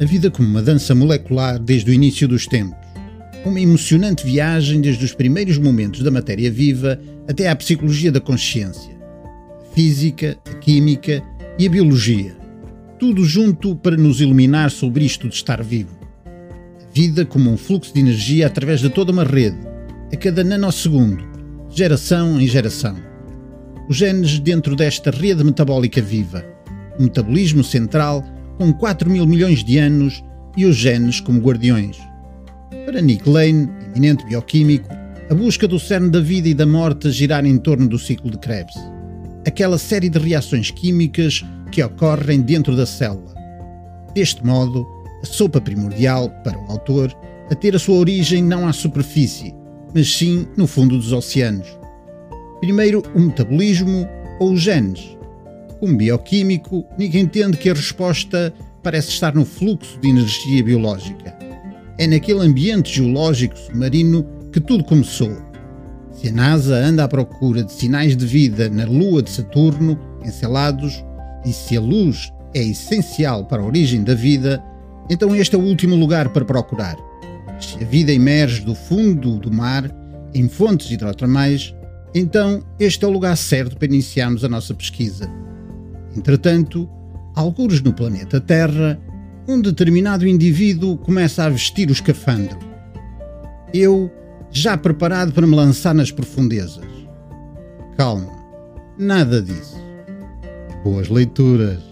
A vida como uma dança molecular desde o início dos tempos. Uma emocionante viagem desde os primeiros momentos da matéria viva até à psicologia da consciência. A física, a química e a biologia. Tudo junto para nos iluminar sobre isto de estar vivo. A vida como um fluxo de energia através de toda uma rede, a cada nanosegundo, geração em geração. Os genes dentro desta rede metabólica viva. O metabolismo central com 4 mil milhões de anos e os genes como guardiões. Para Nick Lane, eminente bioquímico, a busca do cerne da vida e da morte girar em torno do ciclo de Krebs. Aquela série de reações químicas que ocorrem dentro da célula. Deste modo, a sopa primordial, para o autor, a ter a sua origem não à superfície, mas sim no fundo dos oceanos. Primeiro, o metabolismo ou os genes, como bioquímico, ninguém entende que a resposta parece estar no fluxo de energia biológica. É naquele ambiente geológico submarino que tudo começou. Se a NASA anda à procura de sinais de vida na Lua de Saturno, Encelados, e se a luz é essencial para a origem da vida, então este é o último lugar para procurar. Se a vida emerge do fundo do mar, em fontes hidrotermais, então este é o lugar certo para iniciarmos a nossa pesquisa. Entretanto, alguns no planeta Terra, um determinado indivíduo começa a vestir o escafandro. Eu, já preparado para me lançar nas profundezas. Calma, nada disso. Boas leituras.